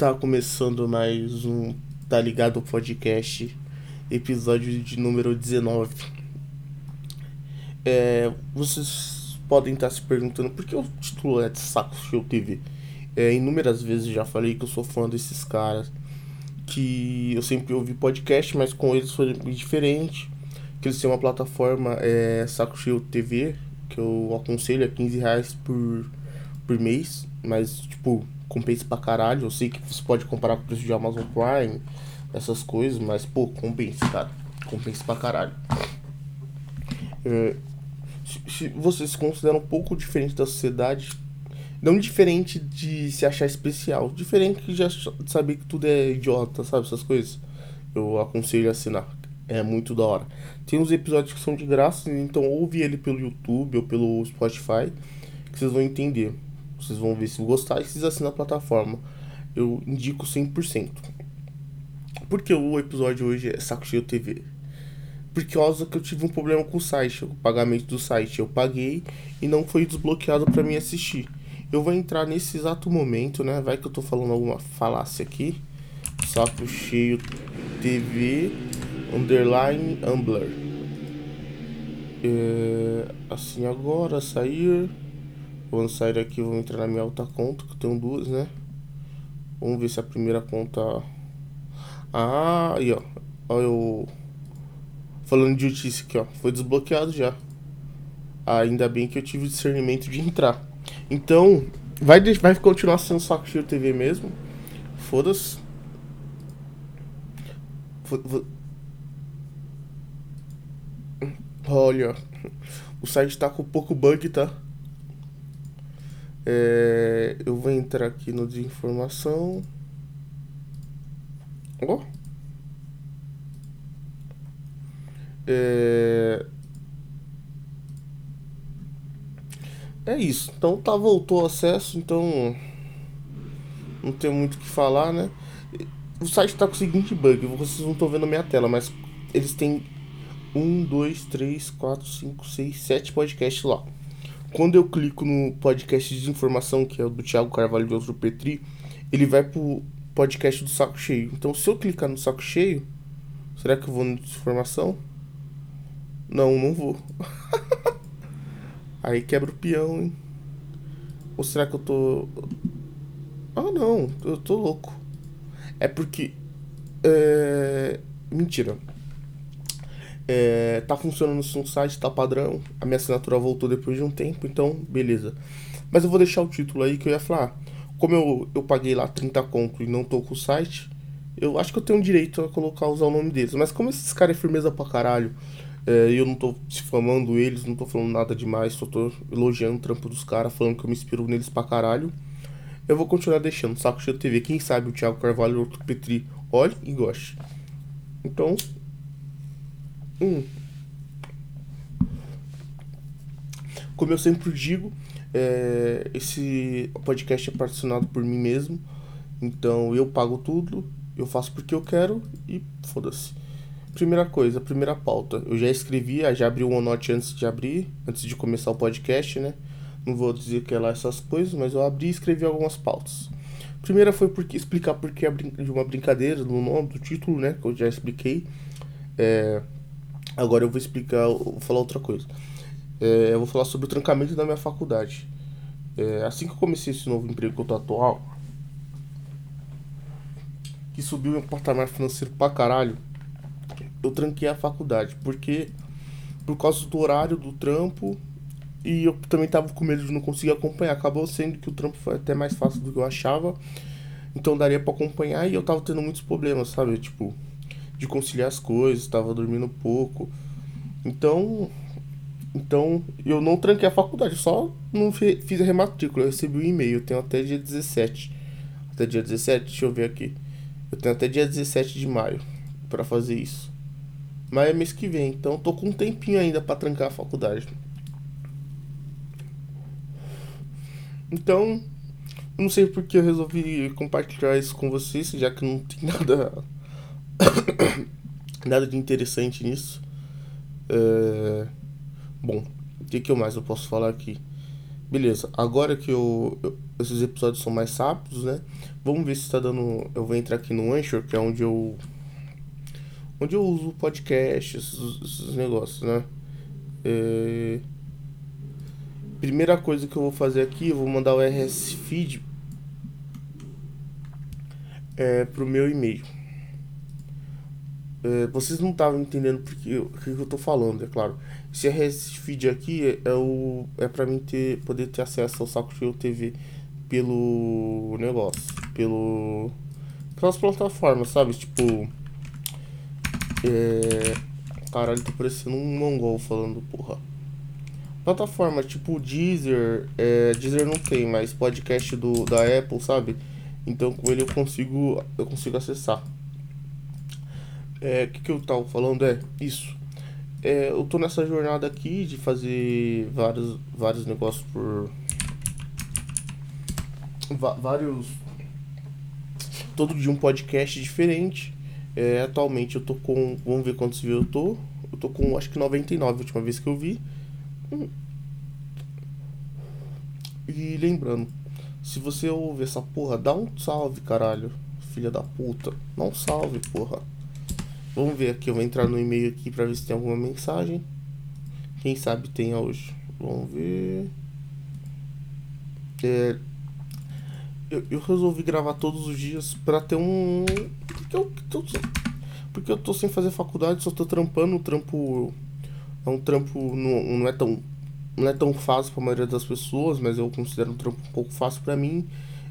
Tá começando mais um Tá Ligado Podcast, episódio de número 19. É, vocês podem estar se perguntando por que o título é de Saco Show TV. É, inúmeras vezes já falei que eu sou fã desses caras, que eu sempre ouvi podcast, mas com eles foi diferente. Que eles têm uma plataforma, é, Saco Show TV, que eu aconselho, é 15 reais por, por mês, mas tipo compensa pra caralho. Eu sei que você pode comparar com o preço de Amazon Prime, essas coisas, mas, pô, compensa, cara. Compensa pra caralho. É, se, se você se considera um pouco diferente da sociedade, não diferente de se achar especial, diferente de já saber que tudo é idiota, sabe? Essas coisas. Eu aconselho a assinar. É muito da hora. Tem uns episódios que são de graça, então ouve ele pelo YouTube ou pelo Spotify, que vocês vão entender. Vocês vão ver se gostar e vocês assinam a plataforma. Eu indico 100%. Porque o episódio hoje é Saco Cheio TV. Por causa que eu tive um problema com o site, o pagamento do site. Eu paguei e não foi desbloqueado para mim assistir. Eu vou entrar nesse exato momento, né? Vai que eu tô falando alguma falácia aqui. Saco Cheio TV underline Ambler. É, assim agora, sair. Vamos sair aqui, vou entrar na minha outra conta, que eu tenho duas, né? Vamos ver se a primeira conta. Ah, aí ó. Olha eu. Falando de notícia aqui, ó. Foi desbloqueado já. Ainda bem que eu tive discernimento de entrar. Então, vai, vai continuar sendo Saco Cheio TV mesmo. Foda-se. Olha, o site tá com pouco bug, tá? É, eu vou entrar aqui no de informação. Oh. É, é isso. Então tá, voltou o acesso, então não tem muito o que falar, né? O site tá com o seguinte bug, vocês não estão vendo a minha tela, mas eles têm 1, 2, 3, 4, 5, 6, 7 podcasts lá. Quando eu clico no podcast de informação, que é o do Thiago Carvalho de Outro Petri, ele vai pro podcast do Saco Cheio. Então, se eu clicar no Saco Cheio, será que eu vou no de informação? Não, não vou. Aí quebra o peão, hein? Ou será que eu tô. Ah, não, eu tô louco. É porque. É... Mentira. É, tá funcionando no site, tá padrão. A minha assinatura voltou depois de um tempo, então beleza. Mas eu vou deixar o título aí que eu ia falar. Como eu, eu paguei lá 30 conto e não tô com o site, eu acho que eu tenho direito a colocar, usar o nome deles. Mas como esses caras é firmeza pra caralho, é, eu não tô difamando eles, não tô falando nada demais, só tô elogiando o trampo dos caras, falando que eu me inspiro neles pra caralho. Eu vou continuar deixando, Saco Cheio TV. Quem sabe o Thiago Carvalho ou outro Petri olhe e goste. Então, Hum. Como eu sempre digo, é, esse podcast é patrocinado por mim mesmo. Então eu pago tudo, eu faço porque eu quero e foda-se. Primeira coisa, primeira pauta. Eu já escrevi, já abri o OneNote antes de abrir, antes de começar o podcast, né? Não vou dizer que é lá essas coisas, mas eu abri e escrevi algumas pautas. Primeira foi porque explicar porque é de uma brincadeira no nome do título, né? Que eu já expliquei. É, Agora eu vou explicar, vou falar outra coisa. É, eu vou falar sobre o trancamento da minha faculdade. É, assim que eu comecei esse novo emprego que eu tô atual, que subiu meu patamar financeiro pra caralho, eu tranquei a faculdade. Porque, por causa do horário do trampo, e eu também tava com medo de não conseguir acompanhar. Acabou sendo que o trampo foi até mais fácil do que eu achava. Então daria para acompanhar e eu tava tendo muitos problemas, sabe? Tipo, de conciliar as coisas, estava dormindo pouco. Então, então eu não tranquei a faculdade, só não fiz a rematrícula. Eu recebi o um e-mail, eu tenho até dia 17. Até dia 17, deixa eu ver aqui. Eu tenho até dia 17 de maio para fazer isso. Mas é mês que vem, então tô com um tempinho ainda para trancar a faculdade. Então, não sei porque eu resolvi compartilhar isso com vocês, já que não tem nada Nada de interessante nisso. É... Bom, o que, que mais eu posso falar aqui? beleza. Agora que eu, eu, esses episódios são mais rápidos, né? Vamos ver se tá dando. Eu vou entrar aqui no Anchor, que é onde eu. Onde eu uso podcast, esses, esses negócios, né? É... Primeira coisa que eu vou fazer aqui, eu vou mandar o RS Feed é, pro meu e-mail. É, vocês não estavam entendendo porque o que eu tô falando, é claro. Esse RS Feed aqui é, é o é para mim ter poder ter acesso ao Saco Cheio TV pelo negócio, pelo pelas plataformas, sabe? Tipo é caralho, tá parecendo um mongol falando, porra. Plataforma tipo Deezer, é, Deezer não tem, mas podcast do da Apple, sabe? Então com ele eu consigo eu consigo acessar. É, que, que eu tava falando é isso. É, eu tô nessa jornada aqui de fazer vários, vários negócios por. vários. Todo dia um podcast diferente. É, atualmente eu tô com. Vamos ver quantos views eu tô. Eu tô com acho que 99 a última vez que eu vi. E lembrando, se você ouvir essa porra, dá um salve, caralho. Filha da puta. Dá um salve, porra. Vamos ver aqui, eu vou entrar no e-mail aqui pra ver se tem alguma mensagem. Quem sabe tenha hoje. Vamos ver. É, eu, eu resolvi gravar todos os dias pra ter um. Porque eu, tô, porque eu tô sem fazer faculdade, só tô trampando. O trampo. É um trampo. Não, não é tão. Não é tão fácil pra maioria das pessoas, mas eu considero um trampo um pouco fácil pra mim.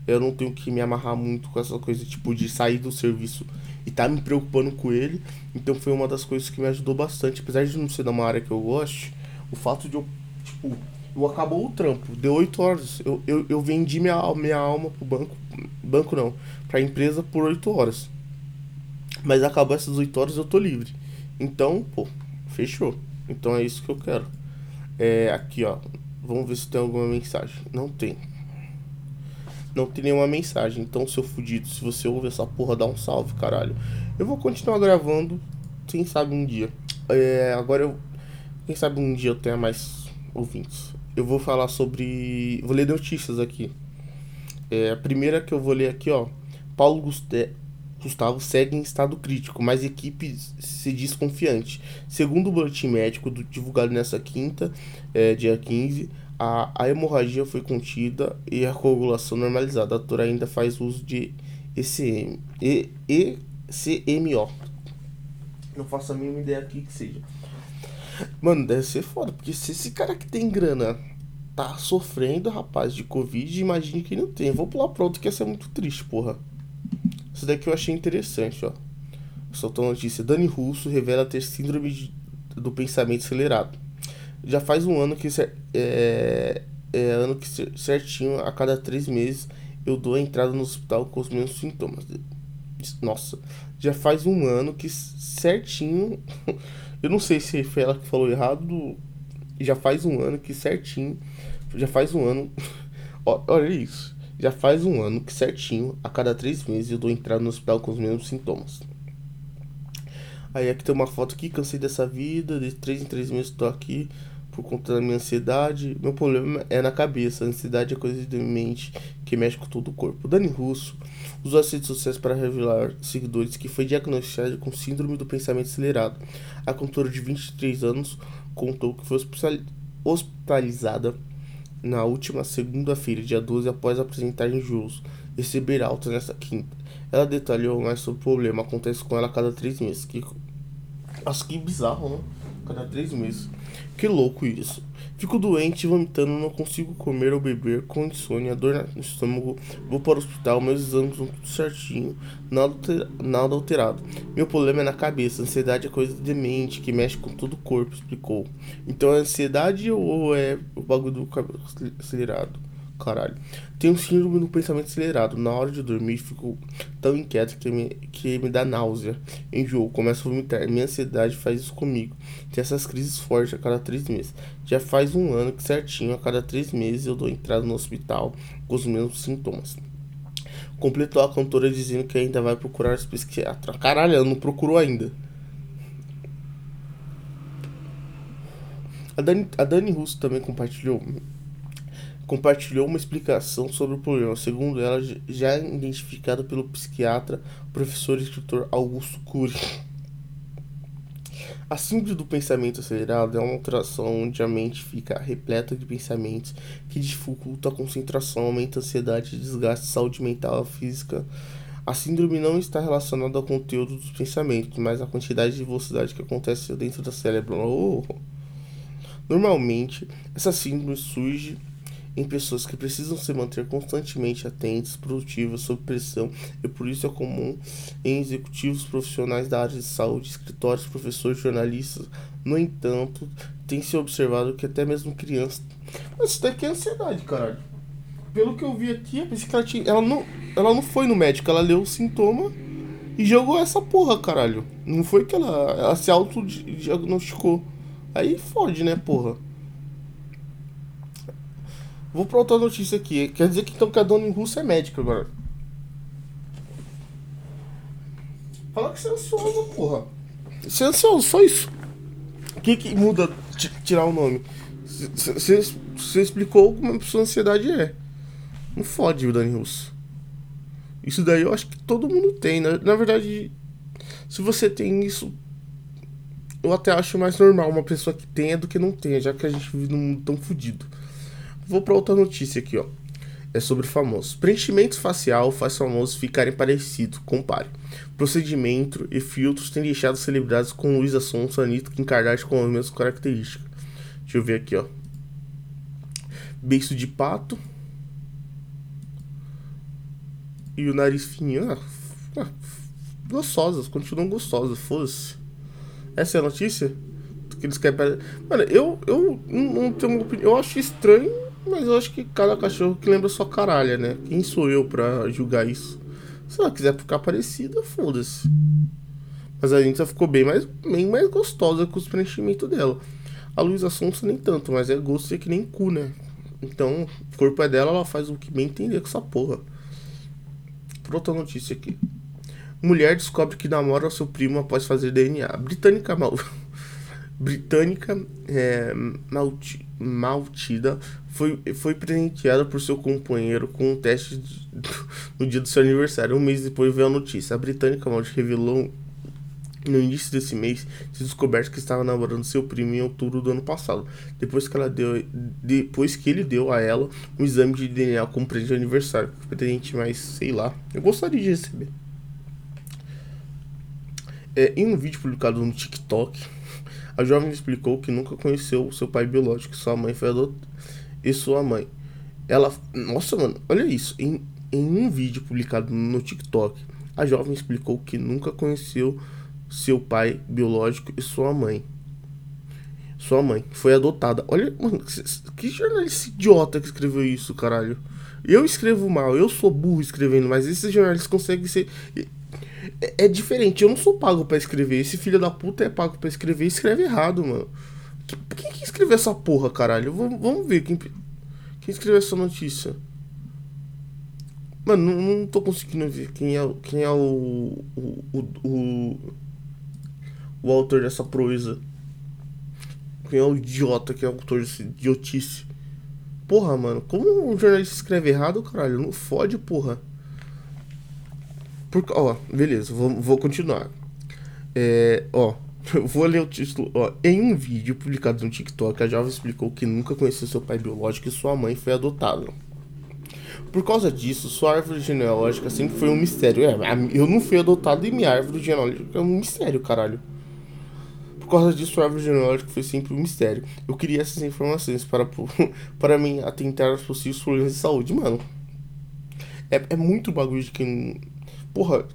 Eu não tenho que me amarrar muito com essa coisa, tipo, de sair do serviço e tá me preocupando com ele. Então foi uma das coisas que me ajudou bastante. Apesar de não ser da uma área que eu gosto, o fato de eu, tipo, eu acabou o trampo, deu 8 horas. Eu, eu, eu vendi minha, minha alma pro banco. Banco não, pra empresa por 8 horas. Mas acabou essas 8 horas eu tô livre. Então, pô, fechou. Então é isso que eu quero. É, aqui ó. Vamos ver se tem alguma mensagem. Não tem não tem nenhuma mensagem. Então, seu fudido, se você ouve essa porra, dá um salve, caralho. Eu vou continuar gravando, quem sabe um dia. É, agora eu. Quem sabe um dia eu tenha mais ouvintes. Eu vou falar sobre. Vou ler notícias aqui. É, a primeira que eu vou ler aqui, ó. Paulo. Gustavo segue em estado crítico, mas equipe se diz confiante. Segundo o boletim médico do, divulgado nessa quinta, é, dia 15, a, a hemorragia foi contida e a coagulação normalizada. A ator ainda faz uso de ECM, e, ECMO. Não faço a mínima ideia aqui que seja. Mano, deve ser foda, porque se esse cara que tem grana tá sofrendo, rapaz, de Covid, imagine que não tem. Vou pular pro outro que ia ser muito triste, porra. Isso daqui eu achei interessante, ó. Soltou notícia. Dani Russo revela ter síndrome de, do pensamento acelerado já faz um ano que é, é ano que certinho a cada três meses eu dou a entrada no hospital com os mesmos sintomas. Nossa, já faz um ano que certinho. Eu não sei se foi ela que falou errado. Já faz um ano que certinho. Já faz um ano. Olha isso. Já faz um ano que certinho, a cada três meses eu dou entrada no hospital com os mesmos sintomas. Aí aqui tem uma foto aqui, cansei dessa vida, de três em três meses estou aqui por conta da minha ansiedade. Meu problema é na cabeça. A ansiedade é coisa de mente que mexe com todo o corpo. Dani Russo usou as redes sociais para revelar seguidores que foi diagnosticada com síndrome do pensamento acelerado. A cantora de 23 anos contou que foi hospitalizada na última segunda-feira, dia 12, após apresentar enjoos, receber alta nessa quinta. Ela detalhou mais sobre o problema. Acontece com ela a cada três meses. Que... Acho que bizarro, né? Cada três meses. Que louco isso. Fico doente, vomitando, não consigo comer ou beber, com insônia, dor no estômago, vou para o hospital, meus exames estão tudo certinho, nada, nada alterado. Meu problema é na cabeça, ansiedade é coisa demente, que mexe com todo o corpo, explicou. Então é ansiedade ou é o bagulho do cabelo acelerado? Caralho. Tenho síndrome do pensamento acelerado. Na hora de dormir, fico tão inquieto que me, que me dá náusea. Enjoo, começo a vomitar. Minha ansiedade faz isso comigo. Tem essas crises fortes a cada três meses. Já faz um ano que certinho, a cada três meses, eu dou entrada no hospital com os mesmos sintomas. Completou a cantora dizendo que ainda vai procurar psiquiatra. Caralho, ela não procurou ainda. A Dani, a Dani Russo também compartilhou compartilhou uma explicação sobre o problema, segundo ela, já identificada pelo psiquiatra, professor e escritor Augusto Cury. A síndrome do pensamento acelerado é uma alteração onde a mente fica repleta de pensamentos que dificulta a concentração, aumenta a ansiedade, desgaste saúde mental e física. A síndrome não está relacionada ao conteúdo dos pensamentos, mas à quantidade de velocidade que acontece dentro do cérebro. Oh. Normalmente, essa síndrome surge em pessoas que precisam se manter constantemente atentas, produtivas, sob pressão, e por isso é comum em executivos profissionais da área de saúde, escritórios, professores, jornalistas. No entanto, tem se observado que até mesmo crianças. Mas isso daqui é ansiedade, caralho. Pelo que eu vi aqui, a psiquiatra ela não, ela não foi no médico, ela leu o sintoma e jogou essa porra, caralho. Não foi que ela, ela se autodiagnosticou. Aí fode, né, porra? Vou pra outra notícia aqui. Quer dizer que então que a dona em russo é médica agora. Fala que você é ansioso, porra. Você é ansioso, só isso. O que que muda tirar o nome? Você explicou como a sua ansiedade é. Não fode o Dani Russo. Isso daí eu acho que todo mundo tem. Na, na verdade, se você tem isso, eu até acho mais normal uma pessoa que tenha do que não tenha, já que a gente vive num mundo tão fodido. Vou para outra notícia aqui, ó. É sobre famosos. Preenchimento facial faz famosos ficarem parecidos. Compare. Procedimento e filtros têm deixado celebridades como Luísa Sonsa, Anitta, Kim Kardashian com as mesmas características. Deixa eu ver aqui, ó. Beiço de pato. E o nariz fininho. Ah, ah, gostosas, continuam gostosas, foda-se. Essa é a notícia? Que eles querem. Mano, eu, eu não tenho uma opinião. Eu acho estranho mas eu acho que cada cachorro que lembra sua caralha, né? Quem sou eu pra julgar isso? Se ela quiser ficar parecida, foda-se. Mas a Anitta ficou bem mais, bem mais gostosa com os preenchimentos dela. A Luísa Sonsa nem tanto, mas é gosto é que nem cu, né? Então, o corpo é dela, ela faz o que bem entender com essa porra. Por outra notícia aqui. Mulher descobre que namora seu primo após fazer DNA. Britânica mal. Britânica é, Malti, Maltida foi, foi presenteada por seu companheiro com um teste de, no dia do seu aniversário. Um mês depois veio a notícia. A britânica Malte revelou no início desse mês se descoberto que estava namorando seu primo em outubro do ano passado, depois que ela deu depois que ele deu a ela um exame de DNA como presente de aniversário. Presente, mas sei lá, eu gostaria de receber. É, em um vídeo publicado no TikTok, a jovem explicou que nunca conheceu seu pai biológico, sua mãe foi adotada e sua mãe. Ela. Nossa, mano, olha isso. Em, em um vídeo publicado no TikTok, a jovem explicou que nunca conheceu seu pai biológico e sua mãe. Sua mãe foi adotada. Olha, mano, que jornalista idiota que escreveu isso, caralho. Eu escrevo mal, eu sou burro escrevendo, mas esses jornalistas conseguem ser. É, é diferente, eu não sou pago para escrever. Esse filho da puta é pago para escrever e escreve errado, mano. Quem que escreveu essa porra, caralho? Vamos, vamos ver quem, quem escreveu essa notícia. Mano, não, não tô conseguindo ver quem é, quem é o, o, o, o, o autor dessa proeza. Quem é o idiota que é o autor desse idiotice. Porra, mano, como um jornalista escreve errado, caralho? Não fode, porra. Por, ó, beleza, vou, vou continuar. É, ó, vou ler o título. Ó, em um vídeo publicado no TikTok, a jovem explicou que nunca conheceu seu pai biológico e sua mãe foi adotada. Por causa disso, sua árvore genealógica sempre foi um mistério. É, eu não fui adotado e minha árvore genealógica é um mistério, caralho. Por causa disso, sua árvore genealógica foi sempre um mistério. Eu queria essas informações para, para mim atentar aos possíveis problemas de saúde, mano. É, é muito bagulho de quem Porra,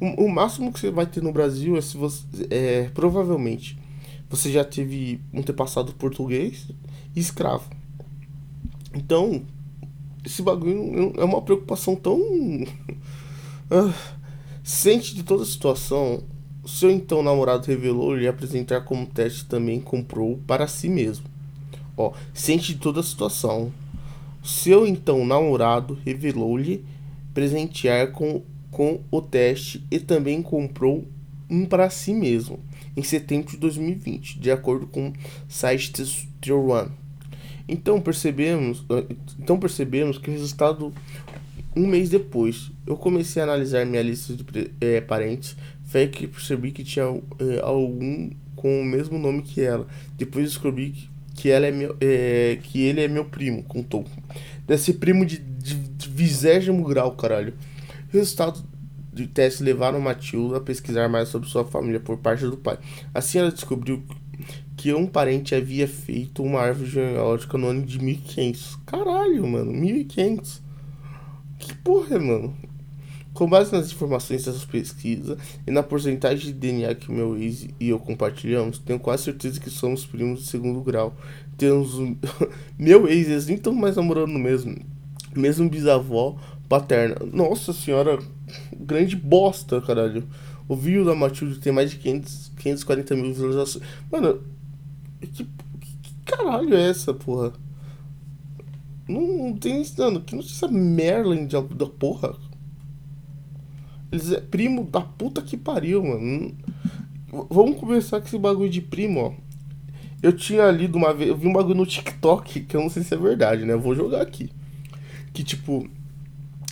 o, máximo que você vai ter no Brasil é se você. É, provavelmente você já teve um ter passado português e escravo. Então, esse bagulho é uma preocupação tão. Sente de toda a situação. Seu então namorado revelou lhe apresentar como teste também comprou para si mesmo. Ó, sente de toda a situação. Seu então namorado revelou-lhe presentear com com o teste e também comprou um para si mesmo em setembro de 2020, de acordo com o site Tier One. Então percebemos, então percebemos que o resultado um mês depois, eu comecei a analisar minha lista de é, parentes. Foi que percebi que tinha é, algum com o mesmo nome que ela. Depois descobri que, que, ela é meu, é, que ele é meu primo, contou. Deve ser primo de, de, de vigésimo grau, caralho. Resultado de teste levaram Matilda a pesquisar mais sobre sua família por parte do pai. Assim ela descobriu que um parente havia feito uma árvore genealógica no ano de 1500. Caralho, mano, 1500. Que porra, mano? Com base nas informações dessas pesquisas e na porcentagem de DNA que meu ex e eu compartilhamos, tenho quase certeza que somos primos de segundo grau. Temos um... meu ex, eles nem estão mais namorando mesmo. Mesmo bisavó paterna. Nossa senhora, grande bosta, caralho. O vídeo da Matilde tem mais de 500, 540 mil visualizações. Mano, que, que caralho é essa, porra? Não, não tem. Mano, que notícia Merlin de, da porra. Eles é primo da puta que pariu, mano. Vamos começar com esse bagulho de primo, ó. Eu tinha lido uma vez. Eu vi um bagulho no TikTok que eu não sei se é verdade, né? Eu vou jogar aqui. Que tipo.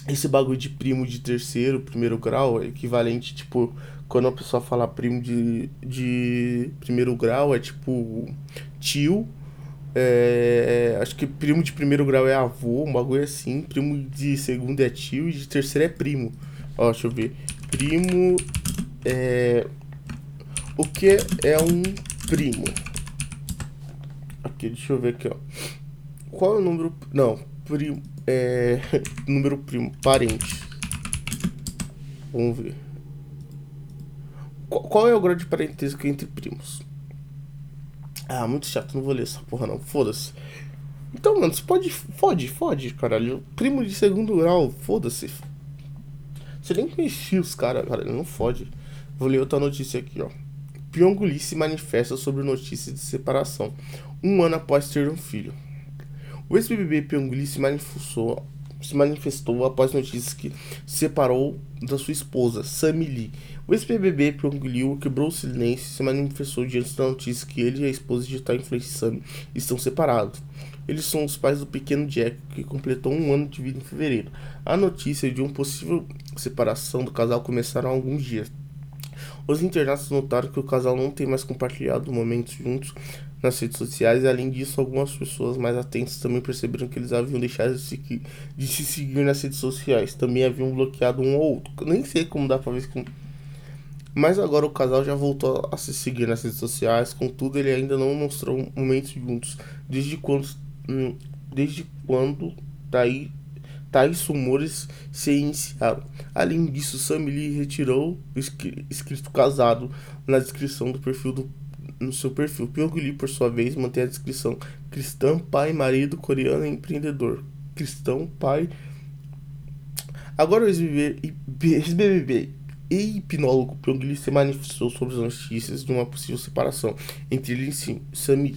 Esse bagulho de primo de terceiro, primeiro grau é equivalente, tipo, quando a pessoa fala primo de, de primeiro grau, é tipo tio é, acho que primo de primeiro grau é avô, um bagulho assim. Primo de segundo é tio e de terceiro é primo. Ó, deixa eu ver. Primo é. O que é um primo? Aqui, deixa eu ver aqui, ó. Qual é o número. Não, primo. É. número primo, parente. Vamos ver. Qual, qual é o grau de parentesco entre primos? Ah, muito chato, não vou ler essa porra não, foda-se. Então, mano, você pode. Fode, fode, caralho. Primo de segundo grau, foda-se. Você nem conhecia os caras, cara, não fode. Vou ler outra notícia aqui, ó. Pyong Lee se manifesta sobre notícias de separação, um ano após ter um filho. O ex-BBB Pyong Lee se manifestou, se manifestou após notícias que se separou da sua esposa, Sammy Lee, o ex-BBB Pyong Liu quebrou o silêncio e se manifestou diante da notícia que ele e a esposa de Tai Influenciando estão separados. Eles são os pais do pequeno Jack, que completou um ano de vida em fevereiro. A notícia de uma possível separação do casal começaram há alguns dias. Os internautas notaram que o casal não tem mais compartilhado momentos juntos nas redes sociais e, além disso, algumas pessoas mais atentas também perceberam que eles haviam deixado de se, de se seguir nas redes sociais. Também haviam bloqueado um ou outro. Nem sei como dá pra ver como mas agora o casal já voltou a se seguir nas redes sociais, contudo ele ainda não mostrou momentos juntos. Desde quando, hum, desde quando daí tais rumores se iniciaram. Além disso, Sam Lee retirou o escrito casado na descrição do perfil do no seu perfil. Pyong Lee, por sua vez, mantém a descrição cristão, pai, marido, coreano e empreendedor. Cristão, pai. Agora o ex-BBB e hipnólogo Pyong se manifestou sobre as notícias de uma possível separação entre ele e Sami.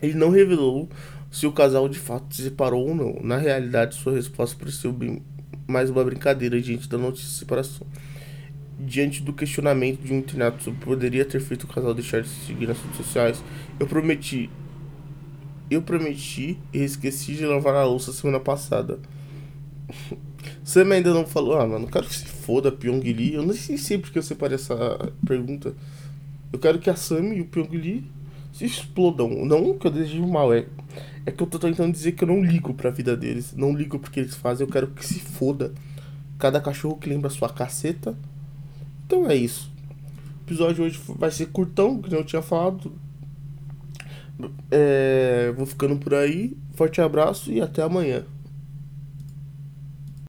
Ele não revelou se o casal de fato se separou ou não. Na realidade, sua resposta pareceu bem mais uma brincadeira diante da notícia de separação. Diante do questionamento de um internato sobre poderia ter feito o casal deixar de se seguir nas redes sociais, eu prometi. Eu prometi e esqueci de lavar a louça semana passada. Sam ainda não falou, ah, mano, quero que se foda Pyong Lee. Eu nem sei porque eu separei essa pergunta. Eu quero que a Sam e o Pyong se explodam. Não que eu desejo mal, é, é que eu tô tentando dizer que eu não ligo pra vida deles. Não ligo porque eles fazem, eu quero que se foda. Cada cachorro que lembra sua caceta. Então é isso. O episódio hoje vai ser curtão, que eu tinha falado. É, vou ficando por aí. Forte abraço e até amanhã.